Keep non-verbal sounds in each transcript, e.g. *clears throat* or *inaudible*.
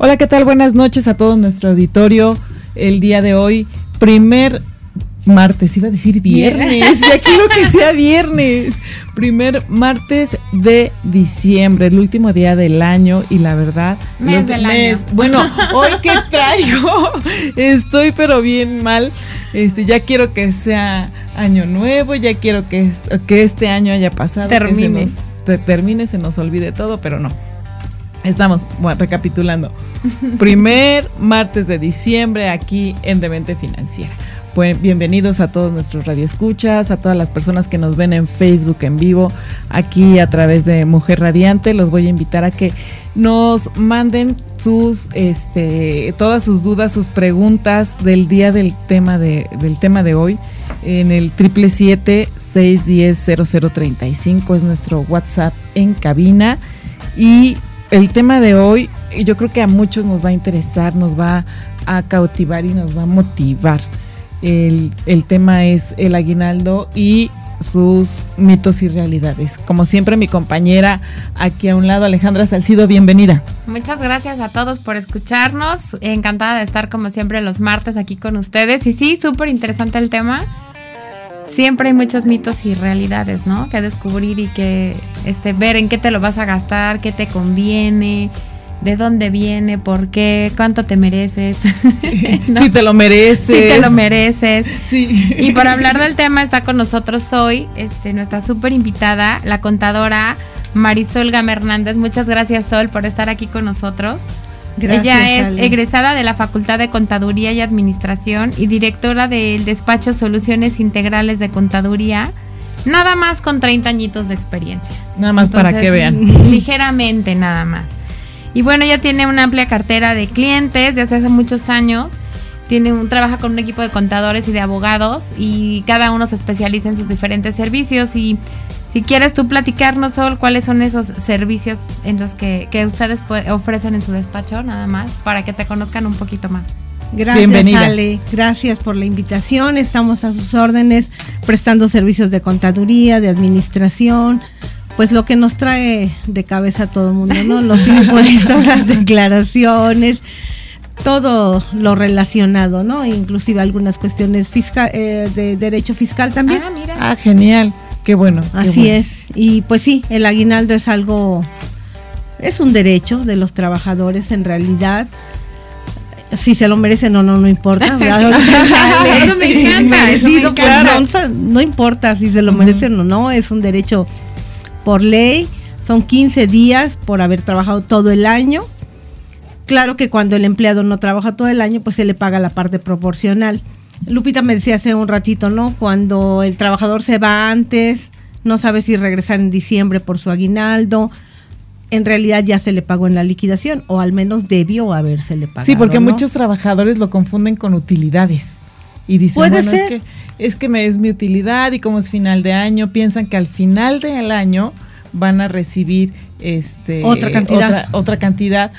Hola, ¿qué tal? Buenas noches a todo nuestro auditorio. El día de hoy, primer martes, iba a decir viernes, ya quiero que sea viernes. Primer martes de diciembre, el último día del año y la verdad, mes del año. Bueno, *laughs* hoy que traigo, estoy pero bien mal. Este, ya quiero que sea año nuevo, ya quiero que, que este año haya pasado, termine. que se nos, termine, se nos olvide todo, pero no. Estamos, recapitulando. Primer martes de diciembre aquí en Demente Financiera. Pues bienvenidos a todos nuestros radioescuchas, a todas las personas que nos ven en Facebook en vivo, aquí a través de Mujer Radiante. Los voy a invitar a que nos manden sus, este, todas sus dudas, sus preguntas del día del tema de, del tema de hoy en el 777-610-0035 es nuestro WhatsApp en cabina y el tema de hoy yo creo que a muchos nos va a interesar, nos va a cautivar y nos va a motivar. El, tema es el aguinaldo y sus mitos y realidades. Como siempre, mi compañera aquí a un lado, Alejandra Salcido, bienvenida. Muchas gracias a todos por escucharnos. Encantada de estar como siempre los martes aquí con ustedes. Y sí, súper interesante el tema. Siempre hay muchos mitos y realidades, ¿no? Que descubrir y que este, ver en qué te lo vas a gastar, qué te conviene, de dónde viene, por qué, cuánto te mereces. *laughs* ¿no? Si te lo mereces. Si te lo mereces. Sí. Y para hablar del tema está con nosotros hoy este, nuestra súper invitada, la contadora Marisol Gama Hernández. Muchas gracias, Sol, por estar aquí con nosotros. Gracias, Ella es Ale. egresada de la Facultad de Contaduría y Administración y directora del despacho Soluciones Integrales de Contaduría. Nada más con 30 añitos de experiencia. Nada más para que vean. *laughs* *laughs* Ligeramente nada más. Y bueno, ella tiene una amplia cartera de clientes desde hace muchos años. Tiene un, trabaja con un equipo de contadores y de abogados y cada uno se especializa en sus diferentes servicios. Y si quieres tú platicarnos, Sol, cuáles son esos servicios en los que, que ustedes pue- ofrecen en su despacho, nada más, para que te conozcan un poquito más. Gracias, Bienvenida. Ale. Gracias por la invitación. Estamos a sus órdenes prestando servicios de contaduría, de administración. Pues lo que nos trae de cabeza a todo el mundo, ¿no? Los *laughs* impuestos, las declaraciones, todo lo relacionado, ¿no? Inclusive algunas cuestiones fiscal, eh, de derecho fiscal también. Ah, mira. Ah, genial. Qué bueno. qué Así bueno. es. Y pues sí, el aguinaldo es algo, es un derecho de los trabajadores en realidad. Si se lo merecen o no, no importa. Eso me encanta, pues, encanta. no importa si se lo merecen o no, es un derecho por ley. Son 15 días por haber trabajado todo el año. Claro que cuando el empleado no trabaja todo el año, pues se le paga la parte proporcional. Lupita me decía hace un ratito, ¿no? Cuando el trabajador se va antes, no sabe si regresar en diciembre por su aguinaldo, en realidad ya se le pagó en la liquidación, o al menos debió habérsele pagado. Sí, porque ¿no? muchos trabajadores lo confunden con utilidades. Y dicen, Puede bueno, ser. es que es que me es mi utilidad y como es final de año, piensan que al final del año van a recibir este Otra cantidad. otra, otra cantidad,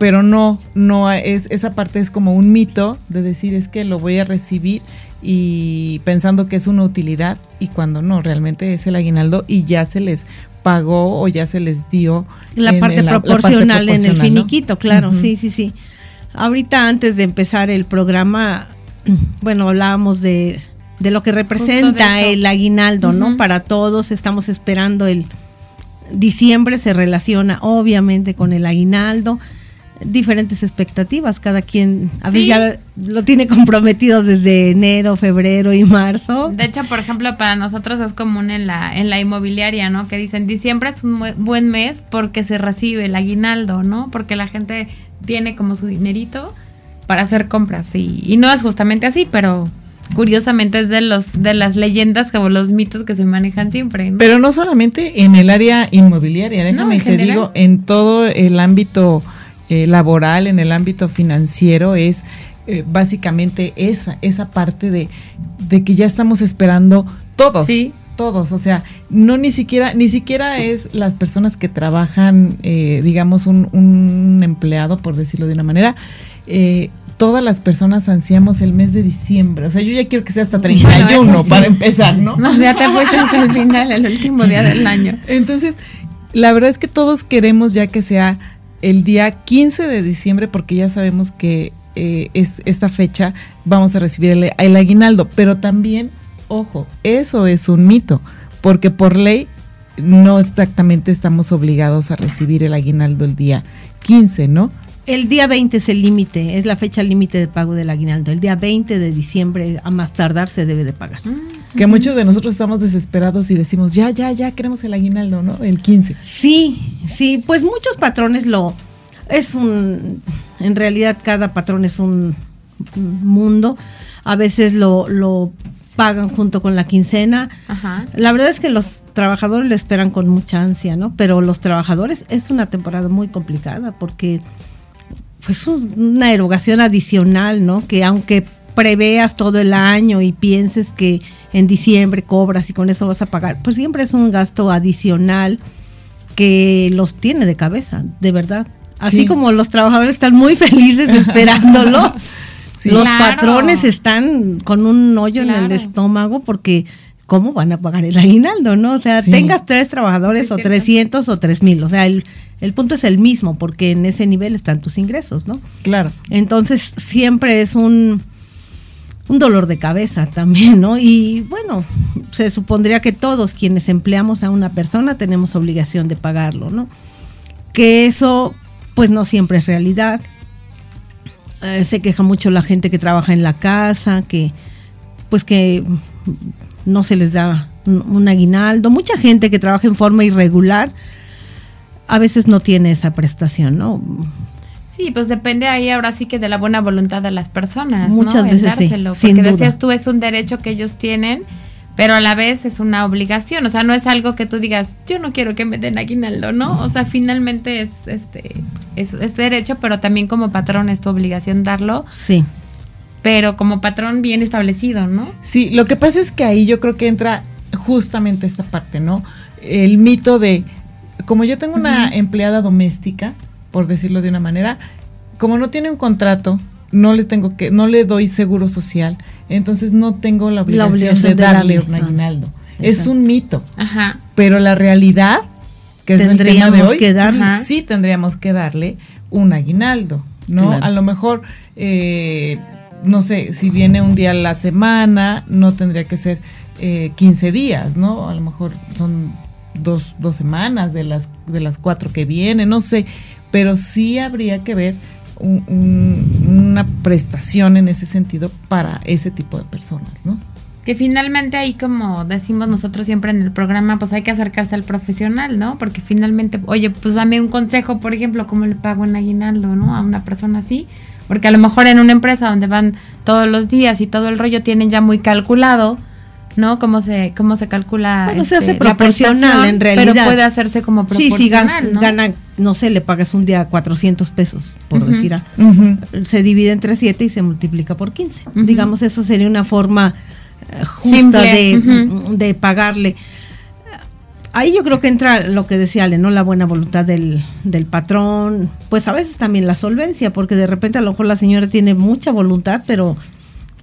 pero no, no es, esa parte es como un mito de decir es que lo voy a recibir y pensando que es una utilidad y cuando no, realmente es el aguinaldo y ya se les pagó o ya se les dio La en- parte en la- la parte proporcional en el proporcional, ¿no? finiquito, claro, sí, sí, sí. Ahorita antes de empezar el programa, *clears throat* bueno, hablábamos de, de lo que representa el aguinaldo, ¿no? Para todos estamos esperando el diciembre, se relaciona obviamente con el aguinaldo. Diferentes expectativas, cada quien a ver, Sí. ya lo tiene comprometido desde enero, febrero y marzo. De hecho, por ejemplo, para nosotros es común en la, en la inmobiliaria, ¿no? Que dicen, diciembre es un buen mes porque se recibe el aguinaldo, ¿no? Porque la gente tiene como su dinerito para hacer compras. Y, y no es justamente así, pero curiosamente es de los de las leyendas como los mitos que se manejan siempre. ¿no? Pero no solamente en el área inmobiliaria, déjame en te general. digo, en todo el ámbito eh, laboral, en el ámbito financiero, es eh, básicamente esa, esa parte de, de que ya estamos esperando todos. Sí. Todos, o sea, no ni siquiera, ni siquiera es las personas que trabajan, eh, digamos, un, un empleado, por decirlo de una manera, eh, todas las personas ansiamos el mes de diciembre. O sea, yo ya quiero que sea hasta 31 Bueno, eso sí. para empezar, ¿no? No, ya te fuiste hasta el final, el último día del año. Entonces, la verdad es que todos queremos ya que sea el día 15 de diciembre porque ya sabemos que eh, es, esta fecha vamos a recibir el, el aguinaldo, pero también, ojo, eso es un mito, porque por ley no exactamente estamos obligados a recibir el aguinaldo el día 15, ¿no? El día 20 es el límite, es la fecha límite de pago del aguinaldo. El día 20 de diciembre, a más tardar, se debe de pagar. Que muchos de nosotros estamos desesperados y decimos, ya, ya, ya queremos el aguinaldo, ¿no? El 15. Sí, sí, pues muchos patrones lo es un en realidad cada patrón es un mundo. A veces lo, lo pagan junto con la quincena. Ajá. La verdad es que los trabajadores lo esperan con mucha ansia, ¿no? Pero los trabajadores es una temporada muy complicada porque pues un- una erogación adicional, ¿no? Que aunque preveas todo el año y pienses que en diciembre cobras y con eso vas a pagar, pues siempre es un gasto adicional que los tiene de cabeza, de verdad. Así Sí. como los trabajadores están muy felices *laughs* esperándolo, Sí. los Claro. patrones están con un hoyo en el estómago porque ¿cómo van a pagar el aguinaldo, no? O sea, Sí. tengas tres trabajadores Sí, o cierto. 300 o 3000, o sea, el, el punto es el mismo porque en ese nivel están tus ingresos, ¿no? Claro. Entonces siempre es un, un dolor de cabeza también, ¿no? Y bueno, se supondría que todos quienes empleamos a una persona tenemos obligación de pagarlo, ¿no? Que eso pues no siempre es realidad. Eh, se queja mucho la gente que trabaja en la casa, que pues que no se les da un, un aguinaldo. Mucha gente que trabaja en forma irregular a veces no tiene esa prestación, ¿no? Sí, pues depende ahí ahora sí que de la buena voluntad de las personas, Muchas ¿no? veces sí, dárselo, porque decías tú es un derecho que ellos tienen, pero a la vez es una obligación, o sea, no es algo que tú digas, yo no quiero que me den aguinaldo, ¿no? O sea, finalmente es este es, es derecho, pero también como patrón es tu obligación darlo, Sí. pero como patrón bien establecido, ¿no? Sí, lo que pasa es que ahí yo creo que entra justamente esta parte, ¿no? El mito de, como yo tengo una empleada doméstica, por decirlo de una manera, como no tiene un contrato, no le tengo que, no le doy seguro social, entonces no tengo la obligación, obligación de de darle darle. un Ah, aguinaldo. es un mito, Ajá. pero la realidad, que es el tema de hoy, que darle. Sí tendríamos que darle un aguinaldo, ¿no? Claro. A lo mejor, eh, no sé, si viene un día a la semana, no tendría que ser eh, 15 días, ¿no? A lo mejor son dos, dos semanas de las, de las cuatro que vienen, no sé, pero sí habría que ver un- un- una prestación en ese sentido para ese tipo de personas, ¿no? Que finalmente ahí, como decimos nosotros siempre en el programa, pues hay que acercarse al profesional, ¿no? Porque finalmente, oye, pues dame un consejo, por ejemplo, cómo le pago un aguinaldo, ¿no? A una persona así. Porque a lo mejor en una empresa donde van todos los días y todo el rollo tienen ya muy calculado, ¿no? Cómo se, cómo se calcula Bueno, se este, hace la proporcional, prestación, en realidad. Pero puede hacerse como Sí, proporcional, si gan- ¿no? gana, no sé, le pagas un día 400 pesos, por Ujú. decir, a- Ujú. se divide entre 7 y se multiplica por 15. Ujú. Digamos, eso sería una forma eh, justa de, de pagarle. Ahí yo creo que entra lo que decía Ale, ¿no? La buena voluntad del, del patrón, pues a veces también la solvencia, porque de repente a lo mejor la señora tiene mucha voluntad, pero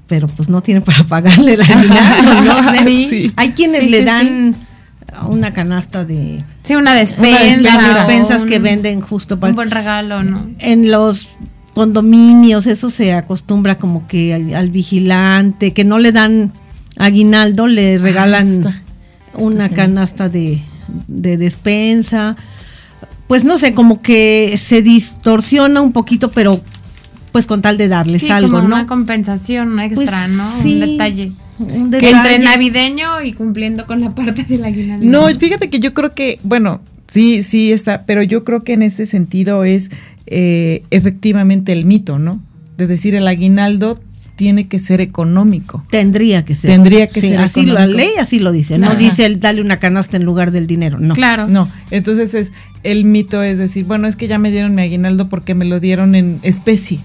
pero pues no tiene para pagarle el aguinaldo, *laughs* ¿no? Sea, Sí. Hay quienes Sí, le sí, dan una canasta de Sí, una una despensa. o despensas un- que venden justo para Un buen regalo, ¿no? en los condominios, eso se acostumbra como que al, al vigilante, que no le dan aguinaldo, le regalan Ah, está- una canasta de, de despensa. Pues no sé, como que se distorsiona un poquito, pero pues con tal de darles Sí, algo, como ¿no? una compensación extra, Pues, ¿no? sí, Un detalle. un Que detalle. entre navideño y cumpliendo con la parte del aguinaldo. No, fíjate que yo creo que, bueno, sí, sí está, pero yo creo que en este sentido es eh, efectivamente el mito, ¿no? De decir el aguinaldo tiene que ser económico. Tendría que ser. Tendría que Sí, ser Así la ley así lo dice. No Ajá. dice el dale una canasta en lugar del dinero. No. Claro. No, entonces es el mito es decir, bueno, es que ya me dieron mi aguinaldo porque me lo dieron en especie.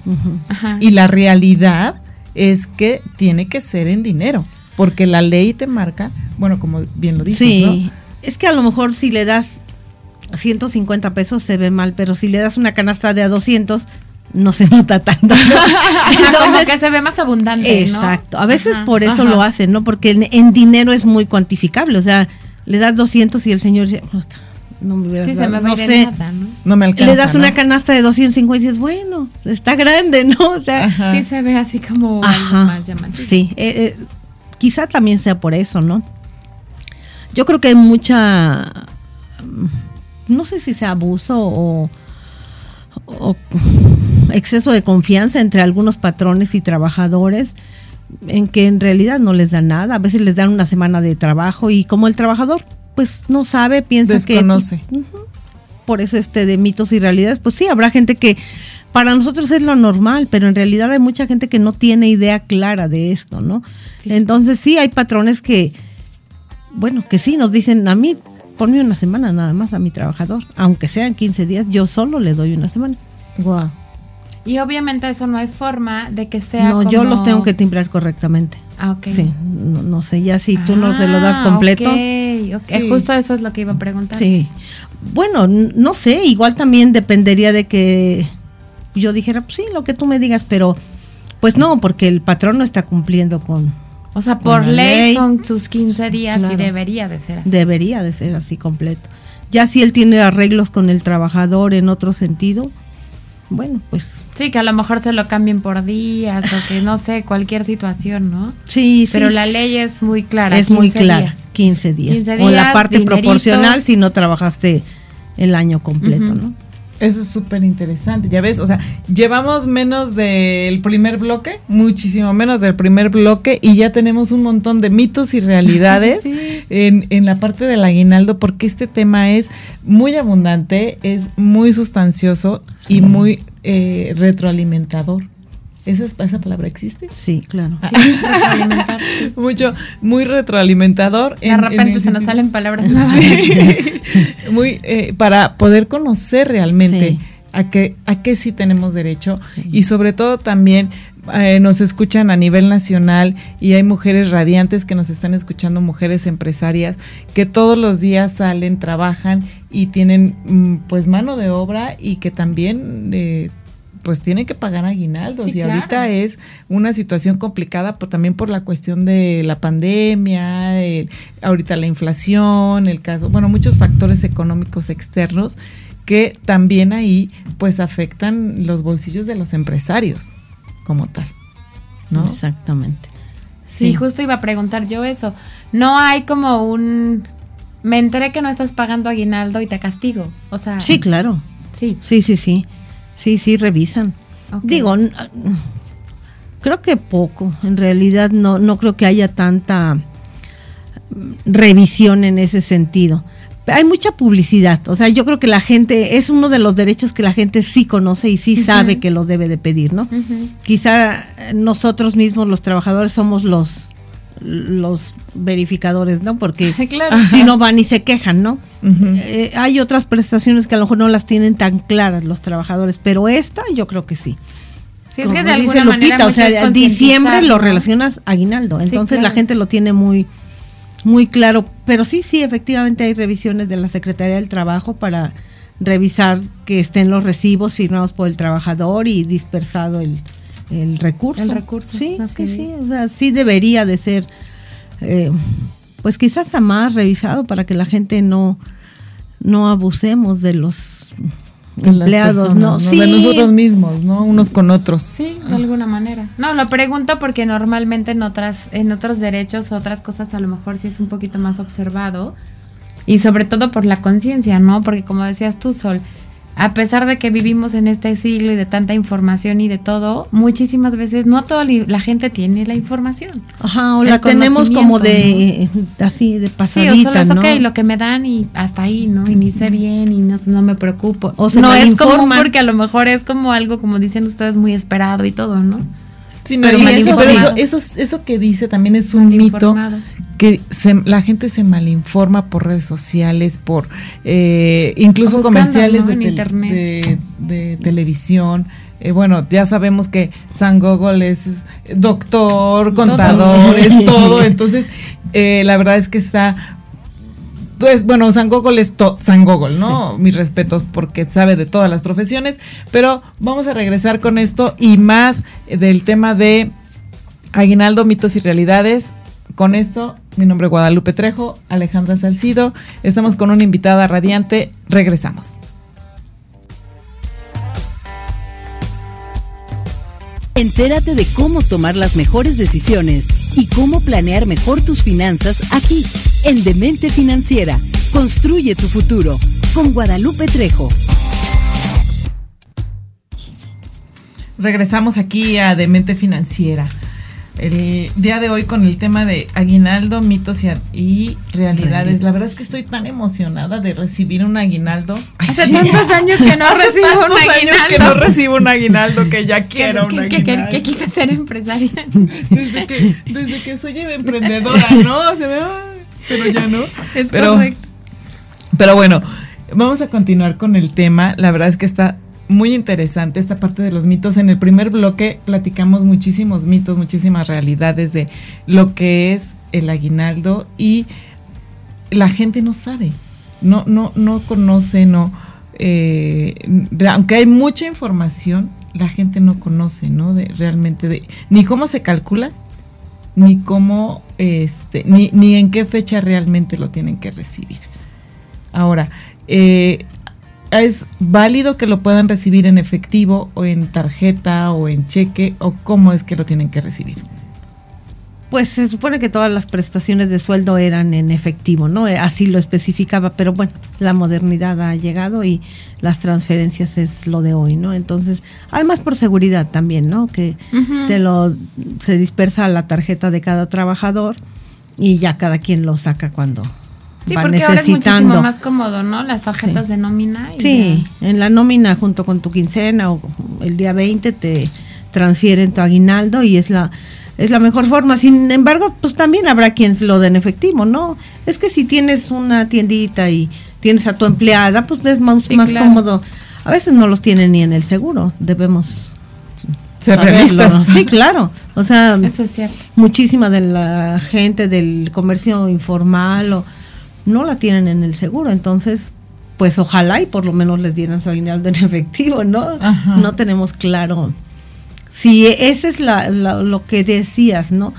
Ajá. Y la realidad es que tiene que ser en dinero, porque la ley te marca, bueno, como bien lo dices, Sí. ¿no? Es que a lo mejor si le das 150 pesos se ve mal, pero si le das una canasta de a 200 no se nota tanto. Ajá, *laughs* como Entonces, que se ve más abundante, ¿no? Exacto. A veces Ajá. por eso Ajá. lo hacen, ¿no? Porque en, en dinero es muy cuantificable. O sea, le das 200 y el señor dice, "Puta, no me hubieras Sí, se dado", me va no sé. nada, ¿no? No me alcanza. Le das una canasta de 250 y dices, bueno, está grande, ¿no? O sea, Ajá. Sí se ve así como algo más llamativo. Sí, eh, eh, quizá también sea por eso, ¿no? Yo creo que hay mucha, mm, no sé si sea abuso o, o exceso de confianza entre algunos patrones y trabajadores en que en realidad no les dan nada. A veces les dan una semana de trabajo y como el trabajador pues no sabe, piensa Desconoce. que... Ujú. Por eso este de mitos y realidades, pues sí, habrá gente que para nosotros es lo normal, pero en realidad hay mucha gente que no tiene idea clara de esto, ¿no? Entonces sí, hay patrones que, bueno, que sí nos dicen a mí, ponme una semana nada más a mi trabajador, aunque sean 15 días, yo solo le doy una semana. Guau. Y obviamente eso no hay forma de que sea no, yo los tengo que timbrar correctamente. Ah, ok. Sí, no, no sé, ya si tú no se lo das Ah, completo. ok, ok. Sí. Justo eso es lo que iba a preguntar. Sí. Bueno, no sé, igual también dependería de que yo dijera, pues sí, lo que tú me digas, pero pues no, porque el patrón no está cumpliendo con... O sea, por ley, ley. son sus 15 días Claro. y debería de ser así. Debería de ser así completo. Ya si él tiene arreglos con el trabajador en otro sentido, bueno, pues Sí, que a lo mejor se lo cambien por días o que no sé, cualquier situación, ¿no? sí, sí. Pero la ley es muy clara. es muy 15 clara, días. 15 días. 15 o la parte dinerito. proporcional si no trabajaste el año completo. ¿no? Eso es súper interesante, ya ves, o sea, llevamos menos del primer bloque, muchísimo menos del primer bloque y ya tenemos un montón de mitos y realidades *laughs* Sí. en, en la parte del aguinaldo porque este tema es muy abundante, es muy sustancioso y muy eh, retroalimentador. ¿Esa, es- ¿Esa palabra existe? Sí, claro. Sí, retroalimentar. *laughs* Mucho, muy retroalimentador. De en- en repente se nos salen palabras *laughs* *laughs* muy eh, para poder conocer realmente Sí. a qué a qué sí tenemos derecho y sobre todo también eh, nos escuchan a nivel nacional y hay mujeres radiantes que nos están escuchando mujeres empresarias que todos los días salen trabajan y tienen mm, pues mano de obra y que también eh, pues tienen que pagar aguinaldos Sí, y claro. ahorita es una situación complicada por, también por la cuestión de la pandemia, el- ahorita la inflación, el caso, bueno, muchos factores económicos externos que también ahí pues afectan los bolsillos de los empresarios como tal, ¿no? Exactamente. Sí, justo iba a preguntar yo eso. No hay como un... Me enteré que no estás pagando aguinaldo y te castigo. O sea, Sí, claro. sí. Sí, sí, sí. Sí, sí, revisan. Digo, n- creo que poco. En realidad no, no creo que haya tanta mm, revisión en ese sentido. Hay mucha publicidad, o sea, yo creo que la gente, es uno de los derechos que la gente sí conoce y sí sabe que lo debe de pedir, ¿no? Quizá eh, nosotros mismos, los trabajadores, somos los, los verificadores, ¿no? Porque *laughs* Claro. si no van y se quejan, ¿no? Eh, hay otras prestaciones que a lo mejor no las tienen tan claras los trabajadores, pero esta yo creo que sí. Sí, es que de dice alguna manera Lupita, o mucho sea, diciembre lo relacionas aguinaldo, Sí, entonces la gente lo tiene muy muy claro, pero sí, sí, efectivamente hay revisiones de la Secretaría del Trabajo para revisar que estén los recibos firmados por el trabajador y dispersado el, el recurso. El recurso, Sí, ok. sí, sí, o sea, sí debería de ser, eh, pues quizás hasta más revisado para que la gente no, no abusemos de los De empleados, personas, ¿no? Sí, De nosotros mismos, ¿no? Unos con otros. Sí, de alguna manera. No, lo pregunto porque normalmente en otras, en otros derechos, otras cosas a lo mejor sí es un poquito más observado. Y sobre todo por la conciencia, ¿no? Porque como decías tú, Sol, a pesar de que vivimos en este siglo y de tanta información y de todo, muchísimas veces no toda la gente tiene la información. Ajá, o la tenemos como de conocimiento, así de Sí, pasadita, o solo es ¿no? ok, lo que me dan y hasta ahí, ¿no? Y ni sé bien y no, no me preocupo. O se no es común malinforman. porque a lo mejor es como algo, como dicen ustedes, muy esperado y todo, ¿no? Sí, no, Pero eso, pero eso, eso, eso que dice también es un mito que se- la gente se malinforma por redes sociales, por eh, incluso buscando, comerciales ¿no? de, internet. de- de televisión. Eh, bueno, ya sabemos que San Gogol es, doctor, contador, es todo. *laughs* Entonces, eh, la verdad es que está pues bueno, San Gogol es to- San Gogol, ¿no? Mis respetos porque sabe de todas las profesiones, pero vamos a regresar con esto y más del tema de aguinaldo, mitos y realidades. Con esto, mi nombre es Guadalupe Trejo, Alejandra Salcido, estamos con una invitada radiante, regresamos. Entérate de cómo tomar las mejores decisiones y cómo planear mejor tus finanzas aquí, en Demente Financiera. Construye tu futuro con Guadalupe Trejo. Regresamos aquí a Demente Financiera. El día de hoy con el tema de aguinaldo, mitos y, y realidades. La verdad es que estoy tan emocionada de recibir un aguinaldo. Ay, Hace sí. tantos años que no *laughs* Hace recibo un tantos años que aguinaldo. no recibo un aguinaldo que ya *laughs* que, quiero un que- que- aguinaldo. que- que quise ser empresaria. *laughs* desde, que, desde que soy emprendedora, ¿no? Se ve, ay, pero ya no. Es pero, correcto. pero bueno, vamos a continuar con el tema. La verdad es que está muy interesante esta parte de los mitos. En el primer bloque platicamos muchísimos mitos, muchísimas realidades de lo que es el aguinaldo y la gente no sabe, no, no, no conoce, no. eh, aunque hay mucha información, la gente no conoce, ¿no? De, realmente de ni cómo se calcula, ni cómo, este, ni, ni en qué fecha realmente lo tienen que recibir. Ahora, eh, ¿es válido que lo puedan recibir en efectivo o en tarjeta o en cheque o cómo es que lo tienen que recibir? Pues se supone que todas las prestaciones de sueldo eran en efectivo, ¿no? Eh, Así lo especificaba, pero bueno, la modernidad ha llegado y las transferencias es lo de hoy, ¿no? Entonces, además por seguridad también, ¿no? Que te lo se dispersa la tarjeta de cada trabajador y ya cada quien lo saca cuando Sí, va porque ahora es muchísimo más cómodo, ¿no? Las tarjetas de nómina. y Sí, en la nómina junto con tu quincena o el día 20 te transfieren tu aguinaldo y es la es la mejor forma. Sin embargo, pues también habrá quien lo den efectivo, ¿no? Es que si tienes una tiendita y tienes a tu empleada, pues es más, Sí, más claro. cómodo. A veces no los tienen ni en el seguro, debemos Ser realistas. Sí, claro. O sea. Eso es cierto. muchísima de la gente del comercio informal o no la tienen en el seguro, entonces pues ojalá y por lo menos les dieran su aguinaldo en *laughs* efectivo, ¿no? Ajá. No tenemos claro si ese es la, la- lo que decías, ¿no?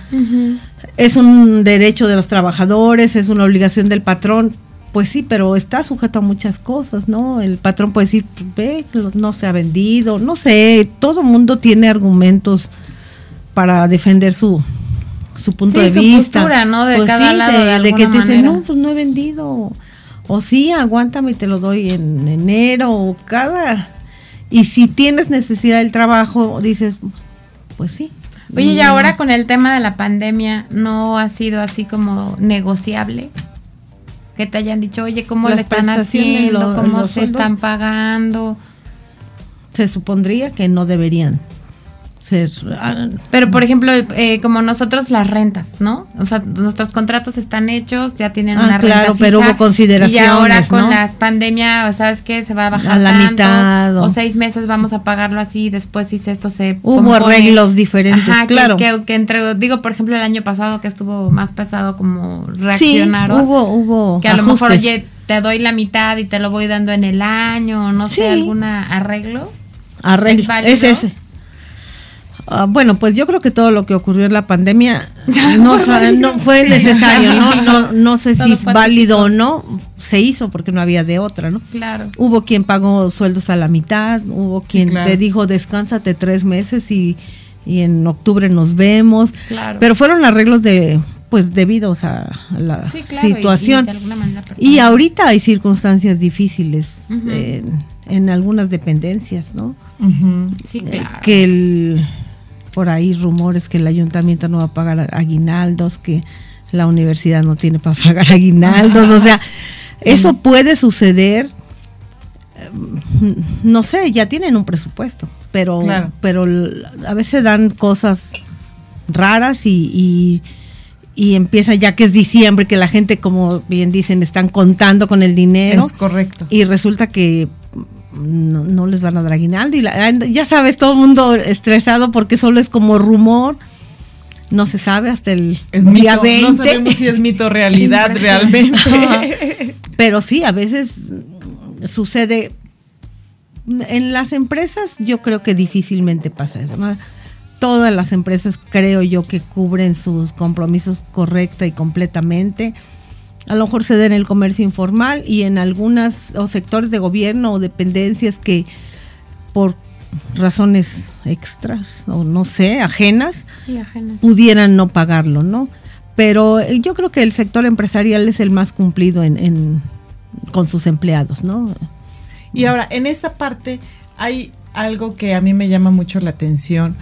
Es un derecho de los trabajadores, es una obligación del patrón. Pues sí, pero está sujeto a muchas cosas, ¿no? El patrón puede decir, ve, no se ha vendido, no sé, todo mundo tiene argumentos para defender su, su punto Sí, de su vista. postura, ¿no? De cada lado, de de, que te dicen, no, pues no he vendido. O sí, aguántame y te lo doy en enero o cada... Y si tienes necesidad del trabajo, dices, pues sí. Oye, y No. ahora con el tema de la pandemia, ¿no ha sido así como negociable? Que te hayan dicho, oye, ¿cómo Las le están haciendo? lo- ¿Cómo se sueldos. están pagando? se supondría que no deberían ser ah, Pero, por ejemplo, eh, como nosotros las rentas, ¿no? O sea, nuestros contratos están hechos, ya tienen Ah, una renta claro, pero hubo consideraciones, Y ahora con ¿no? las pandemias, ¿sabes qué? Se va a bajar A la tanto, mitad, o- O seis meses vamos a pagarlo así, después si esto se hubo compone. arreglos diferentes Ajá, claro que, que entre, digo, por ejemplo, el año pasado que estuvo más pesado como sí reaccionaron. hubo hubo que a lo mejor, oye, te doy la mitad y te lo voy dando en el año, no Sí. sé, alguna arreglo. arreglo es ese Ah, bueno, pues yo creo que todo lo que ocurrió en la pandemia *laughs* no, no fue *laughs* necesario, ¿no? No, no sé Todo si válido o no, se hizo porque no había de otra, ¿no? Claro. Hubo quien pagó sueldos a la mitad, hubo quien claro. te dijo descánsate tres meses y, y en octubre nos vemos. Claro. Pero fueron arreglos de pues debidos a la Sí, claro, y- y situación. de alguna manera Y, ahorita hay circunstancias difíciles en, en algunas dependencias, ¿no? Sí, Eh, claro. que el, por ahí rumores que el ayuntamiento no va a pagar aguinaldos, que la universidad no tiene para pagar aguinaldos, o sea, *laughs* eso puede suceder, eh, no sé, ya tienen un presupuesto. pero, Claro. pero a veces dan cosas raras y, y, y empieza ya que es diciembre, que la gente, como bien dicen, están contando con el dinero Es correcto. y resulta que no, no les van a dar aguinaldo. Y la- ya sabes, todo el mundo estresado porque solo es como rumor. No se sabe hasta el Es día mito, 20. No sabemos si es mito realidad *laughs* realmente. *laughs* Pero sí, a veces sucede. En las empresas yo creo que difícilmente pasa eso. ¿no? Todas las empresas creo yo que cubren sus compromisos correcta y completamente. A lo mejor se da en el comercio informal y en algunas o sectores de gobierno o dependencias que por razones extras o no sé, ajenas, Sí, ajenas. pudieran no pagarlo, ¿no? Pero eh, yo creo que el sector empresarial es el más cumplido en, en- con sus empleados, ¿no? Y ahora, en esta parte hay algo que a mí me llama mucho la atención,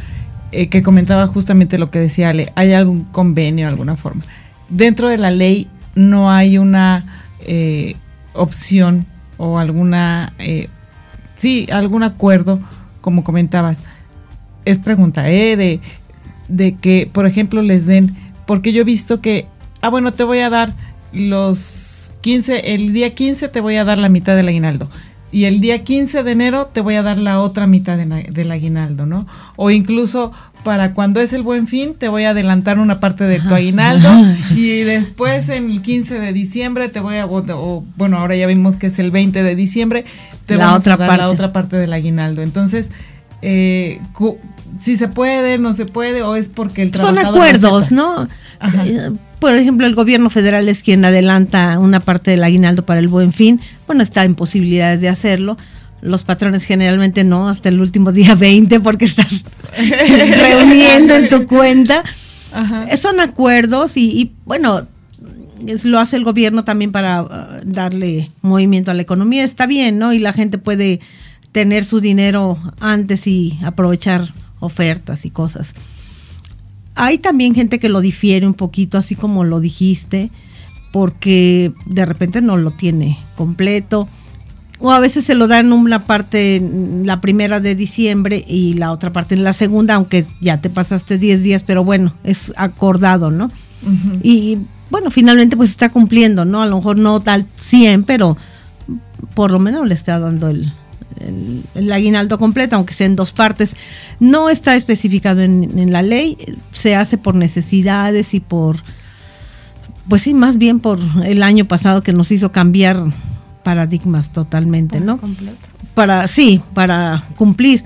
eh, que comentaba justamente lo que decía Ale, hay algún convenio, alguna forma. Dentro de la ley no hay una eh, opción o alguna, eh, sí, algún acuerdo, como comentabas. Es pregunta, ¿eh? De, de que, por ejemplo, les den, porque yo he visto que, ah, bueno, te voy a dar los 15, el día 15 te voy a dar la mitad del aguinaldo. Y el día 15 de enero te voy a dar la otra mitad del aguinaldo, ¿no? O incluso para cuando es el buen fin, te voy a adelantar una parte de tu aguinaldo *laughs* y después en el 15 de diciembre te voy a, o, o, bueno, ahora ya vimos que es el 20 de diciembre, te La vamos otra a dar la otra parte del aguinaldo. Entonces, eh, si se puede, no se puede, o es porque el Son trabajador lo acuerdos. ¿no? Ajá. Eh, Por ejemplo, el gobierno federal es quien adelanta una parte del aguinaldo para el buen fin. Bueno, está en posibilidades de hacerlo. Los patrones generalmente no, hasta el último *laughs* día 20 porque estás *laughs* reuniendo en tu cuenta. Ajá. Son acuerdos y, y, bueno, es- lo hace el gobierno también para ah, darle movimiento a la economía. Está bien, ¿no? Y la gente puede tener su dinero antes y aprovechar ofertas y cosas. Hay también gente que lo difiere un poquito, así como lo dijiste, porque de repente no lo tiene completo. O a veces se lo dan una parte la primera de diciembre y la otra parte en la segunda, aunque ya te pasaste 10 días, pero bueno, es acordado, ¿no? Y bueno, finalmente pues está cumpliendo, ¿no? A lo mejor no tal 100, pero por lo menos le está dando el, el, el aguinaldo completo, aunque sea en dos partes. No está especificado en, en la ley, se hace por necesidades y por, pues sí, más bien por el año pasado que nos hizo cambiar paradigmas totalmente, ¿no? Completo. Para, sí, para cumplir,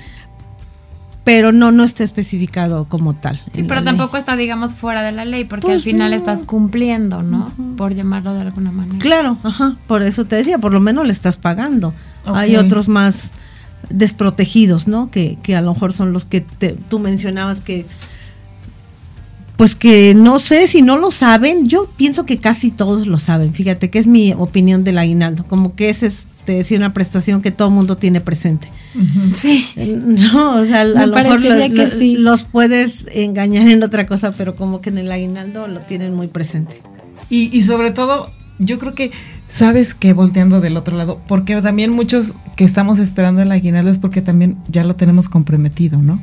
pero no, no está especificado como tal. Sí, pero ley. tampoco está, digamos, fuera de la ley, porque Pues al final no. estás cumpliendo, ¿no? Por llamarlo de alguna manera. Claro, ajá, por eso te decía, por lo menos le estás pagando. Hay otros más desprotegidos, ¿no? Que, que a lo mejor son los que te- tú mencionabas que, pues que no sé si no lo saben, yo pienso que casi todos lo saben, fíjate que es mi opinión del aguinaldo, como que es este, decir una prestación que todo el mundo tiene presente. Sí. No, o sea, a Me lo mejor parecería lo- que lo- sí. los puedes engañar en otra cosa, pero como que en el aguinaldo lo tienen muy presente. Y, y sobre todo, yo creo que, sabes que volteando del otro lado, porque también muchos que estamos esperando el aguinaldo es porque también ya lo tenemos comprometido, ¿no?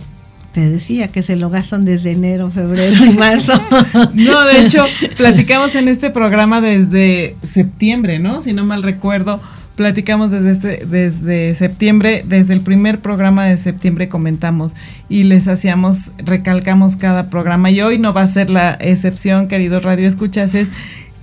Te decía que se lo gastan desde enero, febrero y marzo. *laughs* No, de hecho, *laughs* platicamos en este programa desde septiembre, ¿no? Si no mal recuerdo, platicamos desde este, desde septiembre, desde el primer programa de septiembre comentamos y les hacíamos, recalcamos cada programa y hoy no va a ser la excepción, queridos Radio Escuchas, es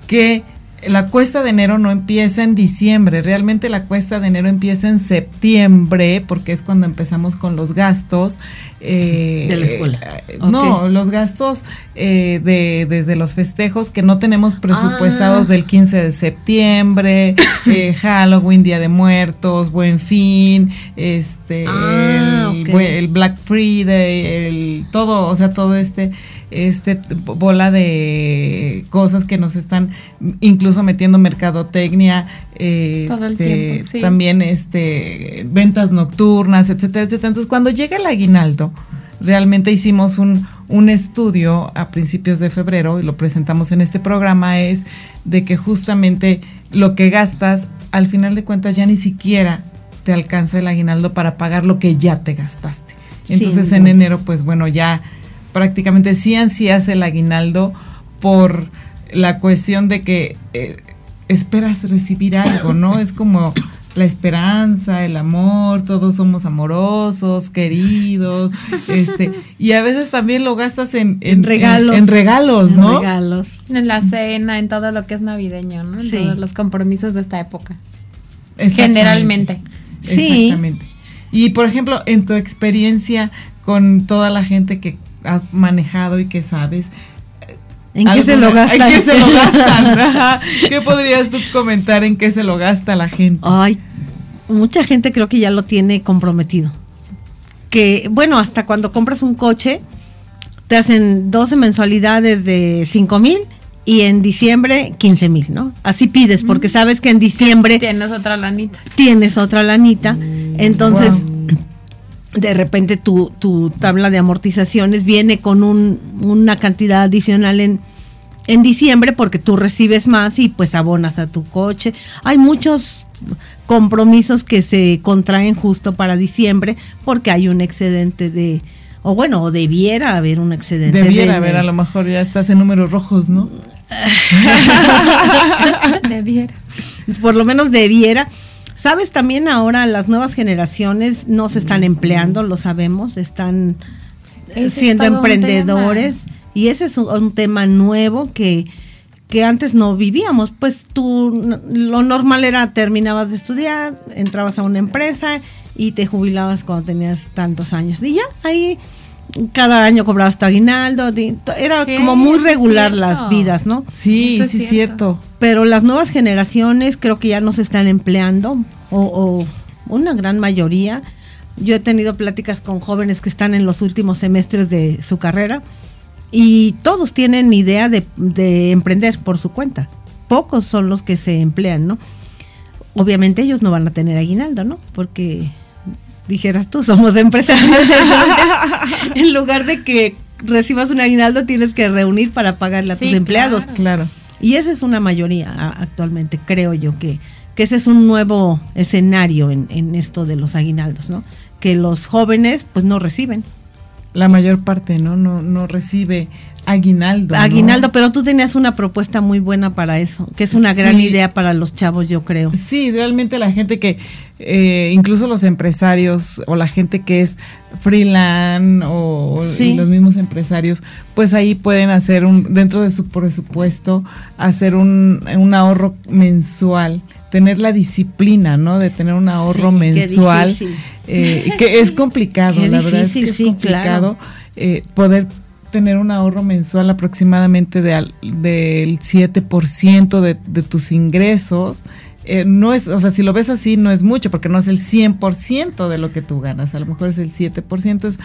que la cuesta de enero no empieza en diciembre, realmente la cuesta de enero empieza en septiembre, porque es cuando empezamos con los gastos. eh, De la escuela. eh, No, los gastos eh, de desde los festejos que no tenemos presupuestados Ah. del 15 de septiembre, eh, *coughs* Halloween, Día de Muertos, Buen Fin, este, Ah, el, el Black Friday, el todo, o sea, todo este este bola de cosas que nos están incluso metiendo mercadotecnia, eh, Todo el este, tiempo, sí. también este ventas nocturnas, etcétera, etcétera. Entonces, cuando llega el aguinaldo, realmente hicimos un, un estudio a principios de febrero y lo presentamos en este programa, es de que justamente lo que gastas, al final de cuentas ya ni siquiera te alcanza el aguinaldo para pagar lo que ya te gastaste. Entonces Sí. en enero, pues bueno, ya prácticamente sí ansías el aguinaldo por la cuestión de que eh, esperas recibir algo, ¿no? Es como la esperanza, el amor, todos somos amorosos, queridos, este, y a veces también lo gastas en, En regalos. en, regalos, En ¿no? regalos. En la cena, en todo lo que es navideño, ¿no? En Sí. todos los compromisos de esta época. Exactamente. Generalmente. Sí. Exactamente. Y por ejemplo, en tu experiencia con toda la gente que has manejado y que sabes, ¿En qué se lo gastan? ¿En qué se lo *laughs* gastan? ¿Qué podrías tú comentar en qué se lo gasta la gente? Ay, mucha gente creo que ya lo tiene comprometido. Que, bueno, hasta cuando compras un coche, te hacen 12 mensualidades de 5 mil y en diciembre 15 mil, ¿no? Así pides, porque sabes que en diciembre Tienes otra lanita. tienes otra lanita. Entonces, de repente tu, tu tabla de amortizaciones viene con un- una cantidad adicional en, en diciembre porque tú recibes más y pues abonas a tu coche. Hay muchos compromisos que se contraen justo para diciembre porque hay un excedente de, o bueno, o debiera haber un excedente. Debiera de- haber, a lo mejor ya estás en números rojos, ¿no? *laughs* *laughs* Debieras. por lo menos debiera. Sabes, también ahora las nuevas generaciones no se están empleando, lo sabemos, están Ese siendo emprendedores y ese es un, un tema nuevo que, que antes no vivíamos. Pues tú, lo normal era terminabas de estudiar, entrabas a una empresa y te jubilabas cuando tenías tantos años. Y ya, ahí cada año cobrabas tu aguinaldo, era Sí, como muy es regular las vidas, ¿no? Sí, Eso es sí, cierto. cierto. pero las nuevas generaciones creo que ya no se están empleando o, o una gran mayoría. Yo he tenido pláticas con jóvenes que están en los últimos semestres de su carrera y todos tienen idea de, de emprender por su cuenta. Pocos son los que se emplean, ¿no? Obviamente ellos no van a tener aguinaldo, ¿no? Porque dijeras tú, somos empresarios. *laughs* en lugar de que recibas un aguinaldo, tienes que reunir para pagarle a Sí, tus empleados. claro. Y esa es una mayoría actualmente, creo yo, que, que ese es un nuevo escenario en, en esto de los aguinaldos, ¿no? Que los jóvenes pues no reciben La mayor parte, ¿no? No, no recibe aguinaldo. ¿no? aguinaldo, pero tú tenías una propuesta muy buena para eso, que es una gran Sí. idea para los chavos, yo creo. Sí, realmente la gente que, eh, incluso los empresarios o la gente que es freelance o Sí. los mismos empresarios, pues ahí pueden hacer un, dentro de su presupuesto, hacer un, un ahorro mensual, tener la disciplina, ¿no? De tener un ahorro Sí, mensual, eh, que es complicado, *laughs* Qué la verdad es que es sí, complicado eh, poder tener un ahorro mensual aproximadamente de al- del 7% de, de tus ingresos. Eh, no es, o sea, si lo ves así, no es mucho, porque no es el 100% de lo que tú ganas, a lo mejor es el 7%, es,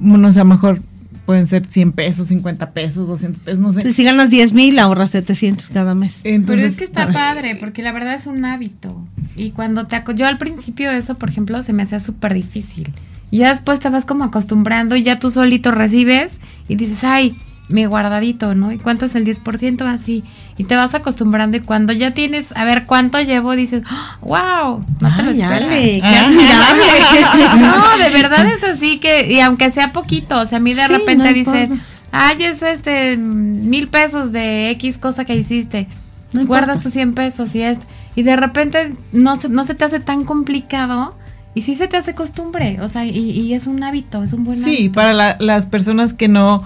no sé, a lo mejor pueden ser 100 pesos, 50 pesos, 200 pesos, no sé. Si ganas 10 mil, ahorras 700 cada mes. Entonces, Pero es que está padre, porque la verdad es un hábito. Y cuando te... Yo al principio eso, por ejemplo, se me hacía súper difícil. Y ya después te vas como acostumbrando y ya tú solito recibes y dices, ay, mi guardadito, ¿no? ¿Y cuánto es el 10%? Así. Y te vas acostumbrando y cuando ya tienes, a ver cuánto llevo, dices, wow, no te lo esperas. Ale, *laughs* qué Ah. admirable. No, de verdad es así que, y aunque sea poquito, o sea, a mí de Sí, repente no dice, ay, es este, mil pesos de X cosa que hiciste. No guardas tus 100 pesos y es, y de repente no se, no se te hace tan complicado y sí se te hace costumbre, o sea, y, y es un hábito, es un buen sí, hábito. para la- las personas que no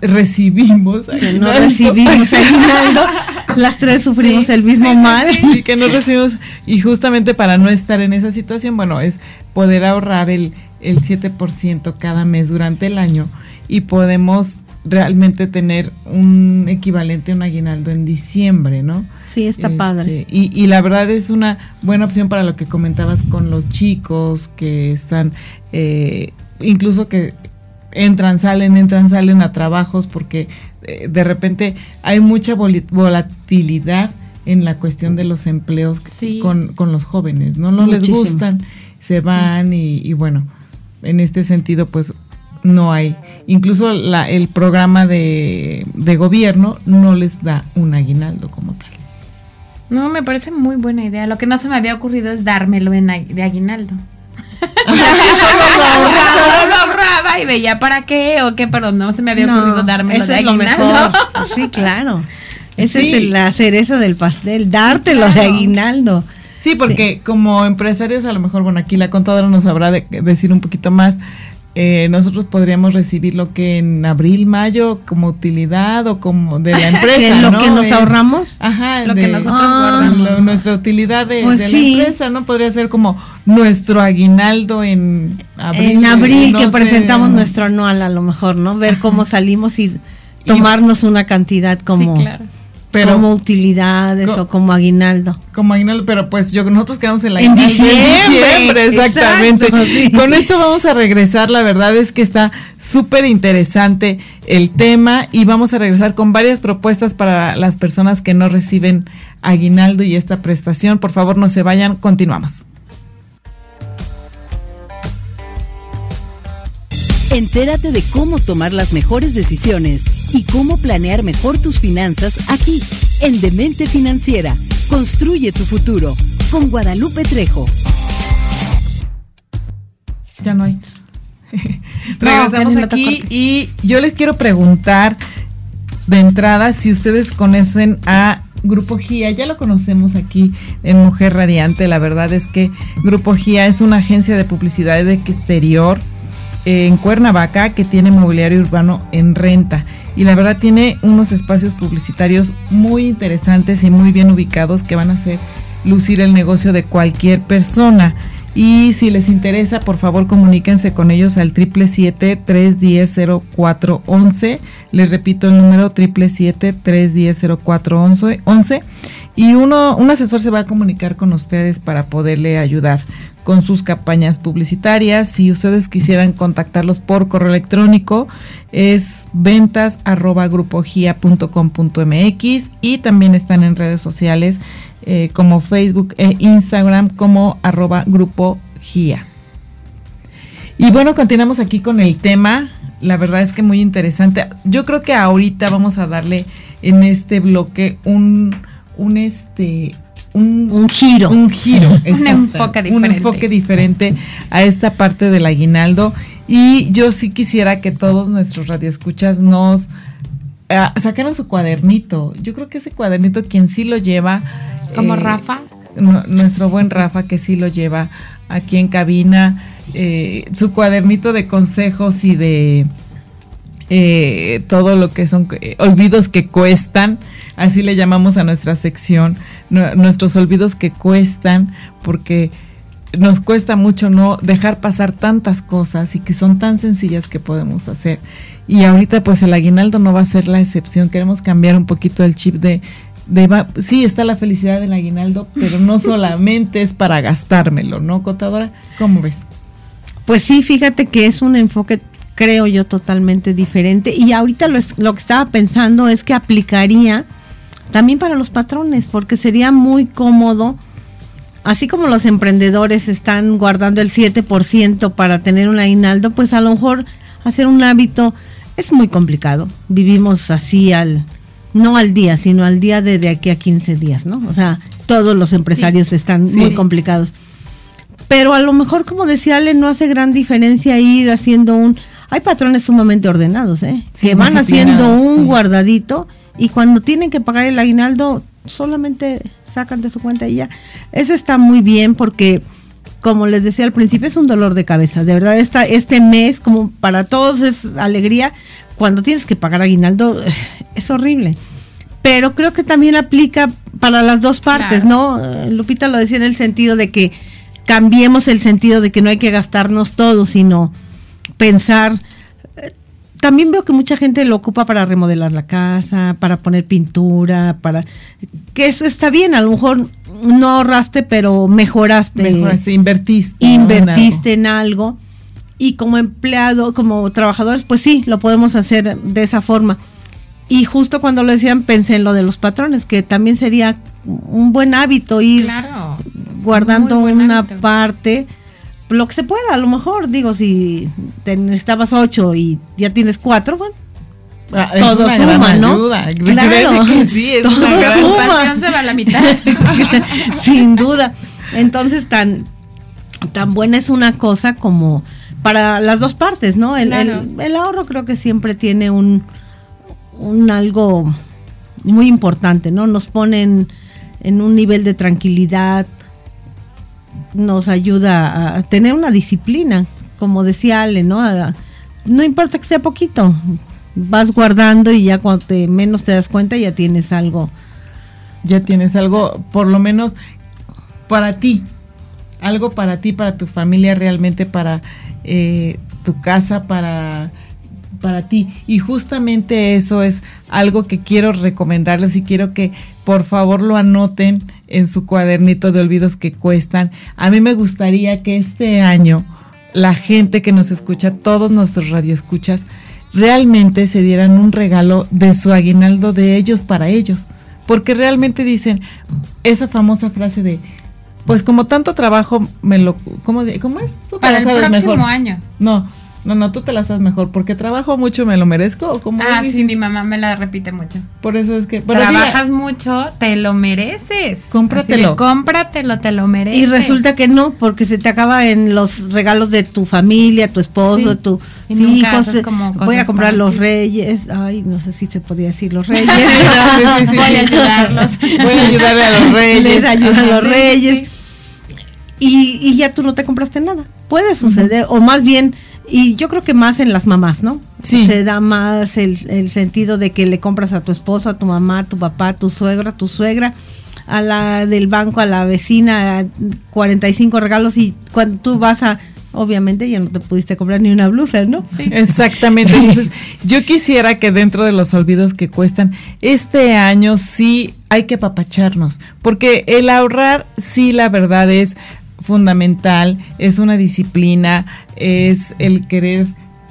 recibimos, Que no recibimos aguinaldo, las tres sufrimos Sí. el mismo Sí, sí, mal. sí. Sí, que no recibimos. Y justamente para no estar en esa situación, bueno, es poder ahorrar el, el 7% cada mes durante el año y podemos realmente tener un equivalente a un aguinaldo en diciembre, ¿no? Sí, está Este, padre. Y, y la verdad es una buena opción para lo que comentabas con los chicos que están, eh, incluso que entran, salen, entran, salen a trabajos porque eh, de repente hay mucha volatilidad en la cuestión de los empleos Sí. con, con los jóvenes, ¿no? No les gustan, se van y, y bueno, en este sentido pues no hay, incluso la, el programa de, de gobierno no les da un aguinaldo como tal. No, me parece muy buena idea. Lo que no se me había ocurrido es dármelo en, de aguinaldo. Solo *laughs* lo ahorraba y veía para qué o qué, pero no se me había ocurrido darme eso de es lo aguinaldo. mejor. *laughs* Sí, claro. Esa Sí. es la cereza del pastel, dártelo de claro. aguinaldo. Sí, porque como empresarios, a lo mejor, bueno, aquí la contadora nos sabrá de- decir un poquito más. Eh, nosotros podríamos recibir lo que en abril, mayo, como utilidad o como de la *laughs* empresa. Lo ¿no? que nos Es- ahorramos. Ajá, Lo que nosotros Ah. guardamos. nuestra utilidad de, Pues de sí. la empresa, ¿no? Podría ser como nuestro aguinaldo en abril. en abril no que sé. presentamos nuestro anual a lo mejor, ¿no? Ver cómo salimos y tomarnos una cantidad como, sí, claro. Pero como utilidades Co- o como aguinaldo. como aguinaldo, pero pues yo nosotros quedamos en la En diciembre, exactamente. exacto, sí. Con esto vamos a regresar, la verdad es que está súper interesante el tema y vamos a regresar con varias propuestas para las personas que no reciben aguinaldo y esta prestación. Por favor, no se vayan, continuamos. Entérate de cómo tomar las mejores decisiones y cómo planear mejor tus finanzas aquí, en Demente Financiera. Construye tu futuro con Guadalupe Trejo. Ya no hay. *laughs* No, Regresamos aquí y yo les quiero preguntar de entrada si ustedes conocen a Grupo GIA. Ya lo conocemos aquí en Mujer Radiante. La verdad es que Grupo GIA es una agencia de publicidad de exterior en Cuernavaca que tiene mobiliario urbano en renta. Y la verdad tiene unos espacios publicitarios muy interesantes y muy bien ubicados que van a hacer lucir el negocio de cualquier persona. Y si les interesa, por favor comuníquense con ellos al 777-310-0411. Les repito el número 777-310-0411. Y uno, un asesor se va a comunicar con ustedes para poderle ayudar con sus campañas publicitarias. Si ustedes quisieran contactarlos por correo electrónico, es ventas y también están en redes sociales eh, como Facebook e Instagram como arroba grupo GIA. Y bueno, continuamos aquí con el tema. La verdad es que muy interesante. Yo creo que ahorita vamos a darle en este bloque un, un este, un, Un giro. un giro, *laughs* exacto. enfoque un diferente. enfoque diferente a esta parte del aguinaldo. Y yo sí quisiera que todos nuestros radioescuchas nos ah, sacaran su cuadernito. Yo creo que ese cuadernito quien sí lo lleva. Como eh, Rafa. nu- nuestro buen Rafa que sí lo lleva aquí en cabina, eh, su cuadernito de consejos y de eh, todo lo que son eh, olvidos que cuestan, así le llamamos a nuestra sección, nuestros olvidos que cuestan, porque nos cuesta mucho no dejar pasar tantas cosas y que son tan sencillas que podemos hacer. Y ahorita pues el aguinaldo no va a ser la excepción, queremos cambiar un poquito el chip de, de sí está la felicidad del aguinaldo, pero no *laughs* solamente es para gastármelo, ¿no, contadora? ¿Cómo ves? Pues sí, fíjate que es un enfoque, creo yo, totalmente diferente. Y ahorita lo, es- lo que estaba pensando es que aplicaría también para los patrones, porque sería muy cómodo, así como los emprendedores están guardando el 7% para tener un aguinaldo, pues a lo mejor hacer un hábito es muy complicado. Vivimos así al, no al día, sino al día de, de aquí a 15 días, ¿no? O sea, todos los empresarios están Sí. muy complicados pero a lo mejor como decía Ale no hace gran diferencia ir haciendo un hay patrones sumamente ordenados eh Sí, que van haciendo un guardadito y cuando tienen que pagar el aguinaldo solamente sacan de su cuenta y ya eso está muy bien porque como les decía al principio es un dolor de cabeza de verdad esta, este mes como para todos es alegría cuando tienes que pagar aguinaldo *sighs* es horrible pero creo que también aplica para las dos partes, Claro. ¿no? Eh, Lupita lo decía en el sentido de que cambiemos el sentido de que no hay que gastarnos todo, sino pensar. También veo que mucha gente lo ocupa para remodelar la casa, para poner pintura, para que eso está bien, a lo mejor no ahorraste, pero mejoraste, Mejoraste, invertiste. invertiste en algo y como empleado, como trabajadores, pues sí, lo podemos hacer de esa forma. Y justo cuando lo decían pensé en lo de los patrones, que también sería un buen hábito ir Claro. guardando una hábito. parte, lo que se pueda, a lo mejor, digo, si te necesitabas ocho y ya tienes cuatro, bueno, Ah, es todo una gran suma, ¿no? ayuda. Claro. Que sí, es Todo una La gran- suma. ocupación se va a la mitad. *laughs* sin duda. Entonces, tan tan buena es una cosa como para las dos partes, ¿no? El, Claro. el- el ahorro creo que siempre tiene un, un algo muy importante, ¿no? Nos ponen en un nivel de tranquilidad, nos ayuda a- tener una disciplina, como decía Ale, ¿no? No importa que sea poquito, vas guardando y ya cuando menos te das cuenta ya tienes algo. Ya tienes algo, por lo menos para ti, algo para ti, para tu familia, realmente para eh, tu casa, para, para ti. Y justamente eso es algo que quiero recomendarles y quiero que por favor lo anoten en su cuadernito de olvidos que cuestan. A mí me gustaría que este año la gente que nos escucha, todos nuestros radioescuchas, realmente se dieran un regalo de su aguinaldo de ellos para ellos. Porque realmente dicen esa famosa frase de, pues como tanto trabajo me lo... ¿Cómo, de- cómo es? Tú Para el próximo mejor. año. No, no, no, tú te la sabes mejor. Porque trabajo mucho, me lo merezco. ¿O cómo Ah, es? sí, mi mamá me la repite mucho. Por eso es que... diga, Trabajas mucho, te lo mereces. Cómpratelo. De, cómpratelo, te lo mereces. Y resulta que no, porque se te acaba en los regalos de tu familia, tu esposo, Sí. tu Y nunca hijos, haces como voy a cosas comprar los ti. reyes, ay, no sé si se podía decir los *laughs* reyes. *laughs* Sí, sí, sí, Voy sí. a ayudarlos. Voy a ayudarle a los reyes. Les ayudan Ajá, los sí, reyes. sí. Y, y ya tú no te compraste nada. Puede suceder, o más bien, y yo creo que más en las mamás, ¿no? Sí. Se da más el, el sentido de que le compras a tu esposo, a tu mamá, a tu papá, a tu suegra, a tu suegra, a la del banco, a la vecina, 45 regalos y cuando tú vas a, obviamente ya no te pudiste comprar ni una blusa, ¿no? Sí. Exactamente. Entonces, yo quisiera que dentro de los olvidos que cuestan, este año sí hay que apapacharnos, porque el ahorrar, sí, la verdad es fundamental, es una disciplina, es el querer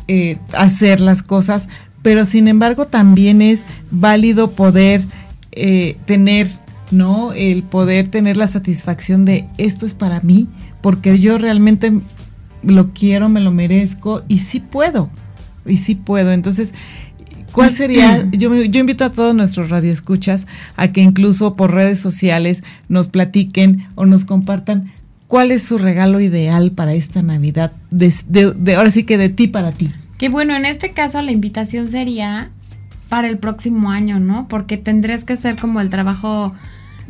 eh, hacer las cosas, pero sin embargo también es válido poder eh, tener, ¿no? El poder tener la satisfacción de esto es para mí, porque yo realmente lo quiero, me lo merezco y sí puedo, y sí puedo. Entonces, ¿cuál sería? *clears throat* Yo, yo invito a todos nuestros radioescuchas a que incluso por redes sociales nos platiquen o nos compartan cuál es su regalo ideal para esta Navidad, de, de- de- ahora sí que de ti para ti. Que bueno, en este caso la invitación sería para el próximo año, ¿no? Porque tendrías que hacer como el trabajo,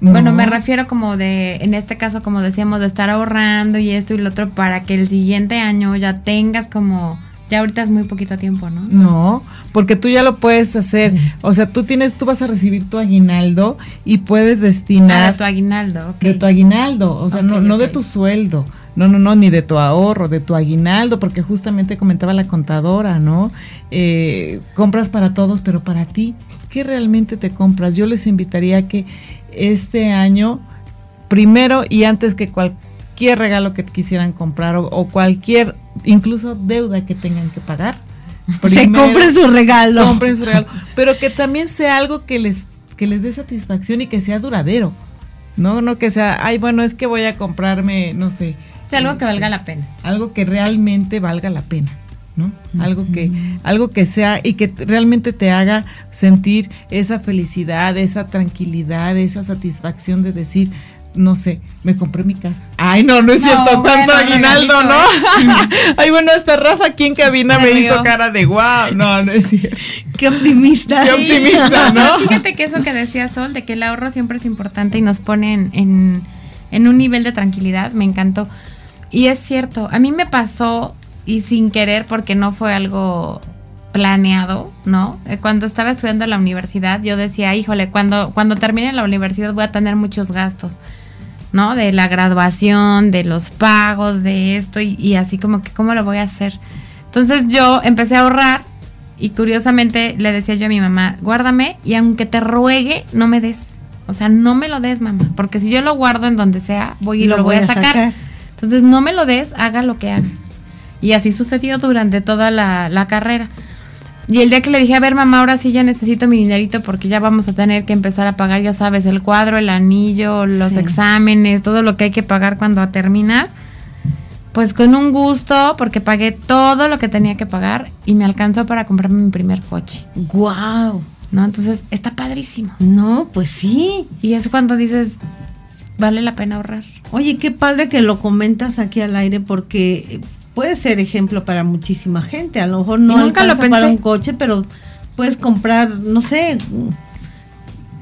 bueno, No. me refiero como de, en este caso como decíamos, de estar ahorrando y esto y lo otro para que el siguiente año ya tengas como, ya ahorita es muy poquito tiempo, ¿no? No, porque tú ya lo puedes hacer. O sea, tú tienes, tú vas a recibir tu aguinaldo y puedes Ah, destinar de tu aguinaldo, ok. de tu aguinaldo, o sea, no, no de tu sueldo, no, no, no, ni de tu ahorro, de tu aguinaldo, porque justamente comentaba la contadora, ¿no? Eh, compras para todos, pero para ti, ¿qué realmente te compras? Yo les invitaría a que este año, primero y antes que cualquier regalo que quisieran comprar o, o cualquier, incluso deuda que tengan que pagar, *laughs* Se primero- compre su regalo. compren su regalo, pero que también sea algo que les que les dé satisfacción y que sea duradero. No, no que sea, ay, bueno, es que voy a comprarme, no sé, O sea, algo que valga la pena. algo que realmente valga la pena, ¿no? Algo que algo que sea y que realmente te haga sentir esa felicidad, esa tranquilidad, esa satisfacción de decir, no sé, me compré mi casa. Ay, no, no es No, cierto, cuánto bueno, aguinaldo, ¿no? *laughs* Ay, bueno, hasta Rafa aquí en cabina me hizo cara de wow. No, no es cierto. Qué optimista. Qué optimista, ¿no? *laughs* Fíjate que eso que decía Sol, de que el ahorro siempre es importante y nos pone en, en- en un nivel de tranquilidad, me encantó. Y es cierto, a mí me pasó, y sin querer, porque no fue algo planeado, ¿no? Eh, Cuando estaba estudiando en la universidad, yo decía, híjole, cuando, cuando termine la universidad voy a tener muchos gastos, ¿no? De la graduación, de los pagos, de esto, y, y así como que, ¿cómo lo voy a hacer? Entonces yo empecé a ahorrar y curiosamente le decía yo a mi mamá, guárdame y aunque te ruegue, no me des. O sea, no me lo des, mamá, porque si yo lo guardo en donde sea, voy y lo, voy a sacar. Entonces, no me lo des, haga lo que haga. Y así sucedió durante toda la, la carrera. Y el día que le dije, a ver, mamá, ahora sí ya necesito mi dinerito porque ya vamos a tener que empezar a pagar, ya sabes, el cuadro, el anillo, los Sí. exámenes, todo lo que hay que pagar cuando terminas. Pues con un gusto, porque pagué todo lo que tenía que pagar y me alcanzó para comprarme mi primer coche, Wow. ¿no? Entonces, está padrísimo. No, pues sí. Y es cuando dices, vale la pena ahorrar. Oye, qué padre que lo comentas aquí al aire porque puede ser ejemplo para muchísima gente. A lo mejor no nunca lo alcanza para pensé. un coche, pero puedes comprar, no sé,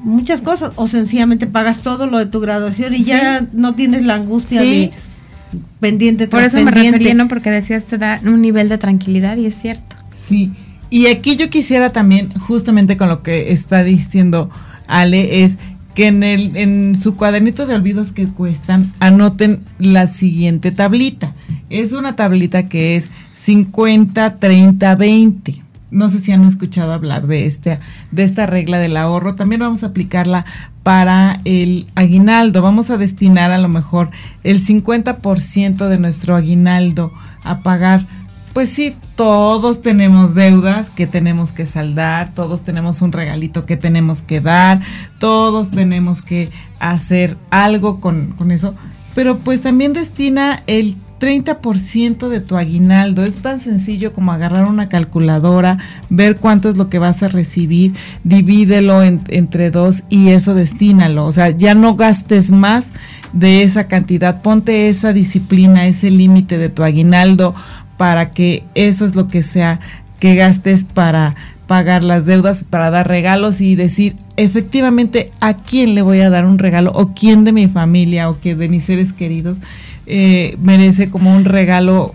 muchas cosas o sencillamente pagas todo lo de tu graduación y Sí. ya no tienes la angustia Sí. de pendiente Por eso me pendiente. refería, ¿no? Porque decías te da un nivel de tranquilidad y es cierto. Sí, y aquí yo quisiera también, justamente con lo que está diciendo Ale, es que en, el, en su cuadernito de olvidos que cuestan, anoten la siguiente tablita. Es una tablita que es 50, 30, 20. No sé si han escuchado hablar de, este, de esta regla del ahorro. También vamos a aplicarla para el aguinaldo. Vamos a destinar a lo mejor el 50% de nuestro aguinaldo a pagar pues sí, todos tenemos deudas que tenemos que saldar, todos tenemos un regalito que tenemos que dar, todos tenemos que hacer algo con, con eso, pero pues también destina el 30% de tu aguinaldo. Es tan sencillo como agarrar una calculadora, ver cuánto es lo que vas a recibir, divídelo en- entre dos y eso destínalo. O sea, ya no gastes más de esa cantidad. Ponte esa disciplina, ese límite de tu aguinaldo para que eso es lo que sea que gastes para pagar las deudas, para dar regalos y decir efectivamente a quién le voy a dar un regalo o quién de mi familia o que de mis seres queridos eh, merece como un regalo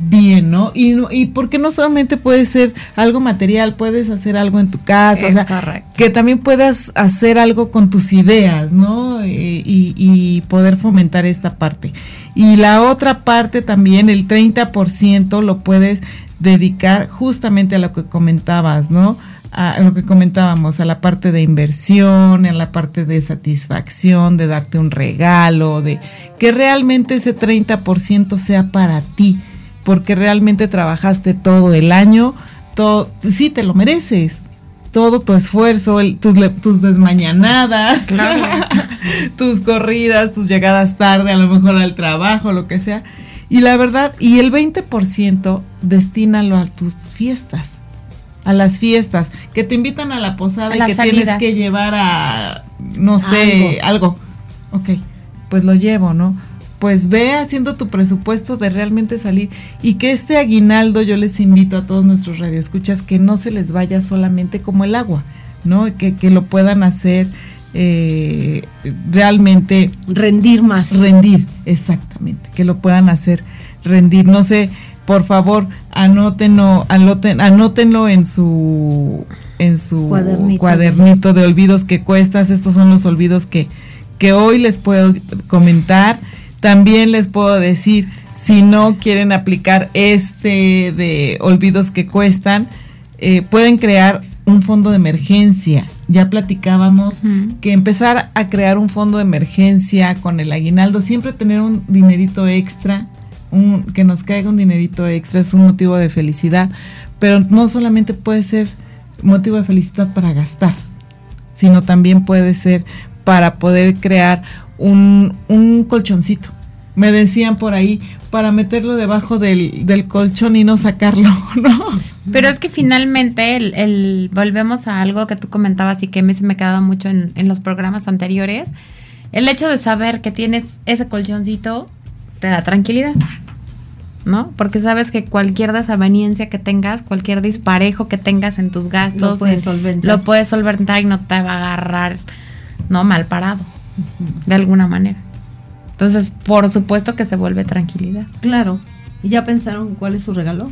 bien, ¿no? Y, no- y porque no solamente puede ser algo material, puedes hacer algo en tu casa, o sea, correcto. que también puedas hacer algo con tus ideas, ¿no? Eh, Y, y poder fomentar esta parte. Y la otra parte también, el 30% lo puedes dedicar justamente a lo que comentabas, ¿no? A lo que comentábamos, a la parte de inversión, a la parte de satisfacción, de darte un regalo, de que realmente ese 30% sea para ti, porque realmente trabajaste todo el año, todo, sí te lo mereces, todo tu esfuerzo, el- tus, tus desmañanadas, *laughs* tus corridas, tus llegadas tarde, a lo mejor al trabajo, lo que sea. Y la verdad, y el 20% destínalo a tus fiestas, a las fiestas, que te invitan a la posada A y que tienes que llevar a, no sé, algo. Ok, pues lo llevo, ¿no? Pues ve haciendo tu presupuesto de realmente salir y que este aguinaldo yo les invito a todos nuestros radioescuchas que no se les vaya solamente como el agua, ¿no? Que, que lo puedan hacer eh, realmente rendir más. rendir, exactamente, que lo puedan hacer rendir. No sé, por favor, anótenlo, anoten, anótenlo en su en su Cuadernito. cuadernito de olvidos que cuestas. Estos son los olvidos que, que hoy les puedo comentar. También les puedo decir, si no quieren aplicar este de olvidos que cuestan, eh, pueden crear un fondo de emergencia. Ya platicábamos que empezar a crear un fondo de emergencia con el aguinaldo, siempre tener un dinerito extra, un, que nos caiga un dinerito extra es un motivo de felicidad, pero no solamente puede ser motivo de felicidad para gastar, sino también puede ser para poder crear un, un colchoncito. Me decían por ahí, para meterlo debajo del, del colchón y no sacarlo, *laughs* ¿no? Pero es que finalmente el, el- volvemos a algo que tú comentabas y que a mí se me ha quedado mucho en, en los programas anteriores. El hecho de saber que tienes ese colchoncito te da tranquilidad. ¿No? Porque sabes que cualquier desaveniencia que tengas, cualquier disparejo que tengas en tus gastos, Lo puedes solventar. lo puedes solventar y no te va a agarrar, ¿no? Mal parado, de alguna manera. Entonces, por supuesto que se vuelve tranquilidad. Claro. ¿Y ya pensaron cuál es su regalo?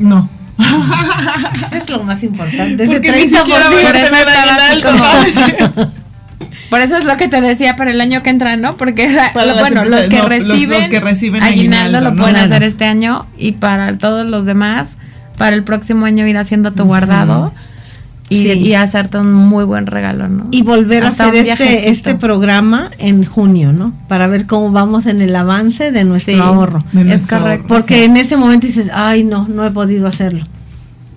No. *laughs* Eso es lo más importante. Porque ni 30%. siquiera voy a tener así como- *laughs* Por eso es lo que te decía para el año que entra, ¿no? Porque Para bueno, los que, no, los- los reciben que reciben aguinaldo, aguinaldo, lo ¿no? pueden hacer este año y para todos los demás, para el próximo año ir haciendo tu guardado y, Sí. y hacerte un muy buen regalo, ¿no? Y volver Hasta a hacer este, este programa en junio, ¿no? Para ver cómo vamos en el avance de nuestro Sí. ahorro. De Es nuestro correcto. ahorro, Porque en ese momento dices, ay, no, no he podido hacerlo.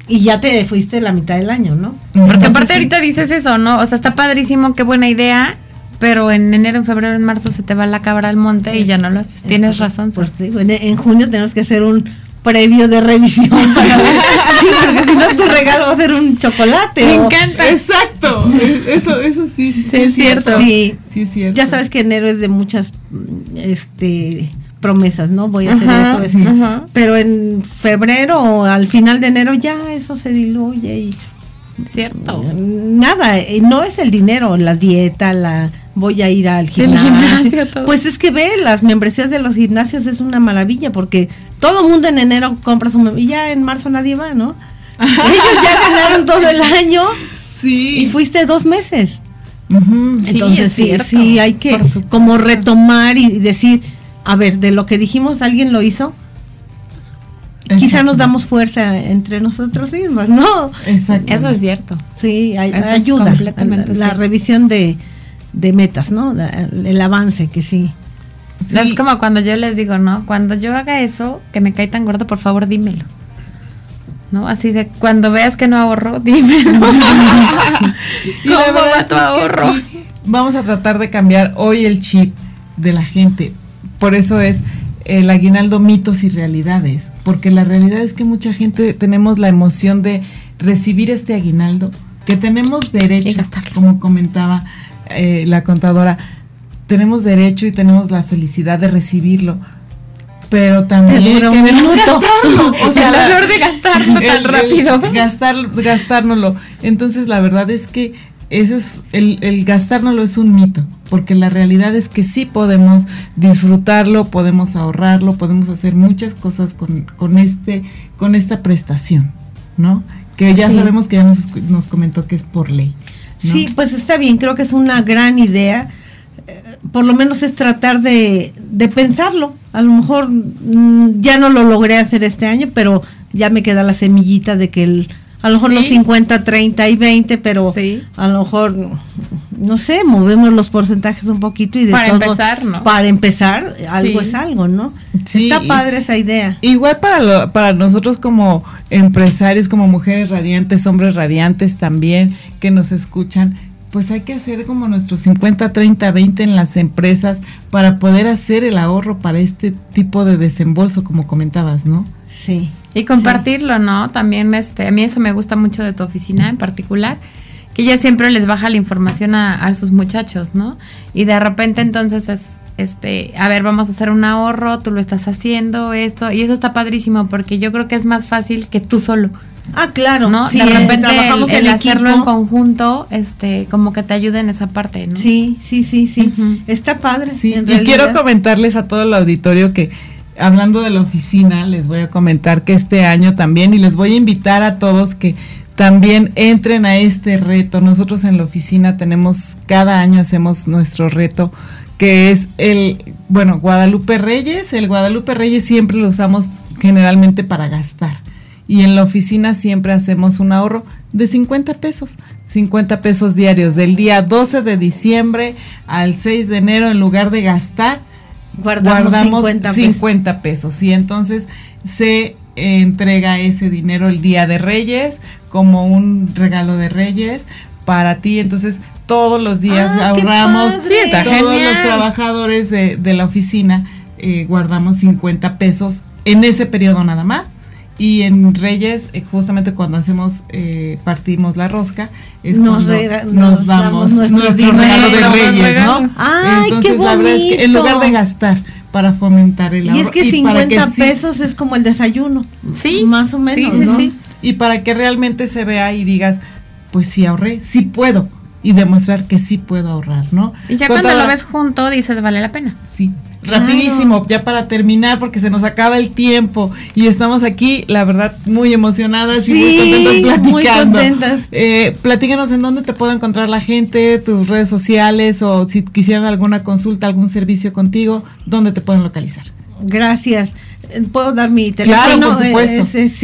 Y ya te fuiste la mitad del año, ¿no? Porque Entonces, aparte sí. ahorita dices eso, ¿no? O sea, está padrísimo, qué buena idea, pero en enero, en febrero, en marzo se te va la cabra al monte y ya no lo haces. Tienes Es razón. Pues te digo, en, en junio tenemos que hacer un previo de revisión *laughs* para ver. *laughs* Sí, porque si no tu regalo va a ser un chocolate. Me o- encanta. Exacto. Eso, eso sí, sí, Sí, es cierto. Sí. Sí, es cierto. Ya sabes que enero es de muchas mm, este promesas, ¿no? Voy a hacer Ajá, esto, ajá. Pero en febrero o al final de enero ya eso se diluye y Cierto. nada, eh, no es el dinero, la dieta, la voy a ir al gimnasio. Pues es que ve, las membresías de los gimnasios es una maravilla porque todo mundo en enero compra su y ya en marzo nadie va, ¿no? *laughs* Ellos ya ganaron todo el año Sí. y fuiste dos meses. Entonces es sí, sí, hay que como retomar y decir, a ver, de lo que dijimos, ¿alguien lo hizo? Quizá nos damos fuerza entre nosotros mismas, ¿no? Exacto. Eso es cierto. Sí, ay- Eso es ayuda. completamente la, revisión de, de metas, ¿no? La- el avance que sí. Sí. Es como cuando yo les digo, ¿no? Cuando yo haga eso, que me cae tan gordo, por favor, dímelo. ¿No? Así de cuando veas que no ahorro, *laughs* dímelo. *laughs* *laughs* Y ¿Cómo va tu ahorro? Vamos a tratar de cambiar hoy el chip de la gente. Por eso es el aguinaldo mitos y realidades. Porque la realidad es que mucha gente tenemos la emoción de recibir este aguinaldo, que tenemos derecho, como comentaba eh, la contadora, tenemos derecho y tenemos la felicidad de recibirlo. Pero también dura un minuto. gastarlo. *laughs* O sea, el la- *laughs* error de gastarlo el- tan el rápido. gastar, gastárnoslo. Entonces, la verdad es que ese es el, el gastárnoslo es un mito, porque la realidad es que sí podemos disfrutarlo, podemos ahorrarlo, podemos hacer muchas cosas con, con este, con esta prestación, ¿no? Que ya Sí. sabemos que ya nos, nos comentó que es por ley. ¿no? Sí, pues está bien, creo que es una gran idea. Eh, Por lo menos es tratar de, de pensarlo. A lo mejor mm, ya no lo logré hacer este año, pero ya me queda la semillita de que el, a lo mejor Sí. los 50, 30 y 20, pero Sí. a lo mejor, no sé, movemos los porcentajes un poquito y de Para todos- empezar, ¿no? Para empezar, algo Sí. es algo, ¿no? Sí, Está padre esa idea. Igual para, lo- para nosotros como empresarios, como mujeres radiantes, hombres radiantes también que nos escuchan, pues hay que hacer como nuestros 50, 30, 20 en las empresas para poder hacer el ahorro para este tipo de desembolso, como comentabas, ¿no? Sí. Y compartirlo, ¿no? También, este, a mí eso me gusta mucho de tu oficina en particular, que ella siempre les baja la información a, a sus muchachos, ¿no? Y de repente entonces es, este, a ver, vamos a hacer un ahorro, tú lo estás haciendo, esto, y eso está padrísimo porque yo creo que es más fácil que tú solo, Ah, claro. ¿no? sí, de repente el, trabajamos el en hacerlo en conjunto, este, como que te ayuda en esa parte, ¿no? Sí, sí, sí, sí. Está padre. Sí, en y quiero comentarles a todo el auditorio que hablando de la oficina, les voy a comentar que este año también y les voy a invitar a todos que también entren a este reto. Nosotros en la oficina tenemos, cada año hacemos nuestro reto que es el, bueno, Guadalupe Reyes. El Guadalupe Reyes siempre lo usamos generalmente para gastar. Y en la oficina siempre hacemos un ahorro de 50 pesos, 50 pesos diarios, del día 12 de diciembre al 6 de enero, en lugar de gastar, guardamos, guardamos 50 50, pesos. pesos. Y entonces se eh, entrega ese dinero el día de Reyes como un regalo de Reyes para ti. Entonces todos los días Ah, ahorramos. Sí, está todos genial. los trabajadores de, de la oficina eh, guardamos 50 pesos en ese periodo nada más. Y en Reyes, eh, justamente cuando hacemos, eh, partimos la rosca, es Nos cuando rega- nos, nos damos damos nuestro nuestro dinero, regalo de Reyes. ¿no? ¡Ay, Entonces, qué la verdad es que en lugar de gastar para fomentar el Y ahorro es que para 50 sí- pesos es como el desayuno. Sí, Más o menos, sí, sí, ¿no? sí. y para que realmente se vea y digas, pues sí ahorré, sí puedo y demostrar que sí puedo ahorrar, ¿no? Y ya cuando lo ves junto dices, vale la pena. Sí. Claro. Rapidísimo, ya para terminar, porque se nos acaba el tiempo y estamos aquí, la verdad, muy emocionadas y muy contentas platicando. muy contentas. Eh, platícanos en dónde te puede encontrar la gente, tus redes sociales o si quisieran alguna consulta, algún servicio contigo, ¿dónde te pueden localizar? Gracias. ¿Puedo dar mi Claro, teléfono? por supuesto. Es, es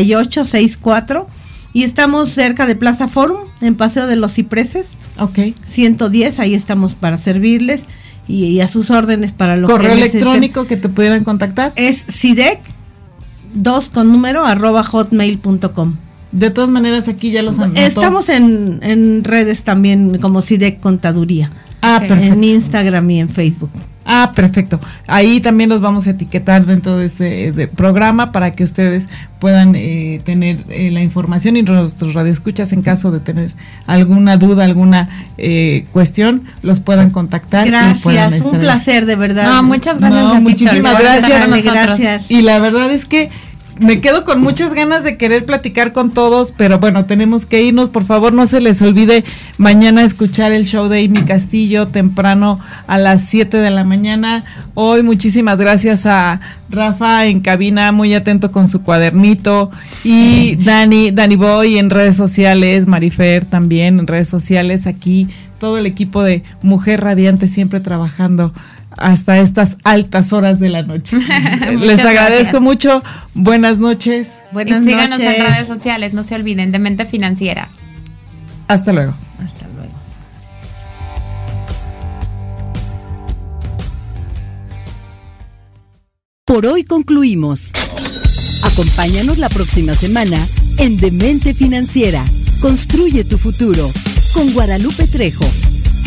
777-175-3864 y estamos cerca de Plaza Forum, en Paseo de los Cipreses, Ok. 110, ahí estamos para servirles y, y a sus órdenes para lo Correo que electrónico que te pudieran contactar. Es sidec 2 con número arroba hotmail.com. De todas maneras, aquí ya los anotó. Estamos en, en redes también como sidec contaduría. Ah, perfecto. En Instagram y en Facebook. Ah, perfecto. Ahí también los vamos a etiquetar dentro de este de programa para que ustedes puedan eh, tener eh, la información y nuestros radioescuchas en caso de tener alguna duda, alguna eh, cuestión, los puedan contactar. Gracias, un placer de verdad. No, muchas gracias. a ti, muchísimas gracias. gracias. Y la verdad es que me quedo con muchas ganas de querer platicar con todos, pero bueno, tenemos que irnos. Por favor, no se les olvide mañana escuchar el show de Amy Castillo temprano a las 7 de la mañana. Hoy muchísimas gracias a Rafa en cabina, muy atento con su cuadernito. Y Dani, Dani Boy en redes sociales, Marifer también en redes sociales. Aquí todo el equipo de Mujer Radiante siempre trabajando hasta estas altas horas de la noche. *laughs* Les agradezco mucho. Buenas noches. Buenas y síganos en redes sociales, no se olviden, de Mente Financiera. Hasta luego. Hasta luego. Por hoy concluimos. Acompáñanos la próxima semana en Demente Financiera. Construye tu futuro con Guadalupe Trejo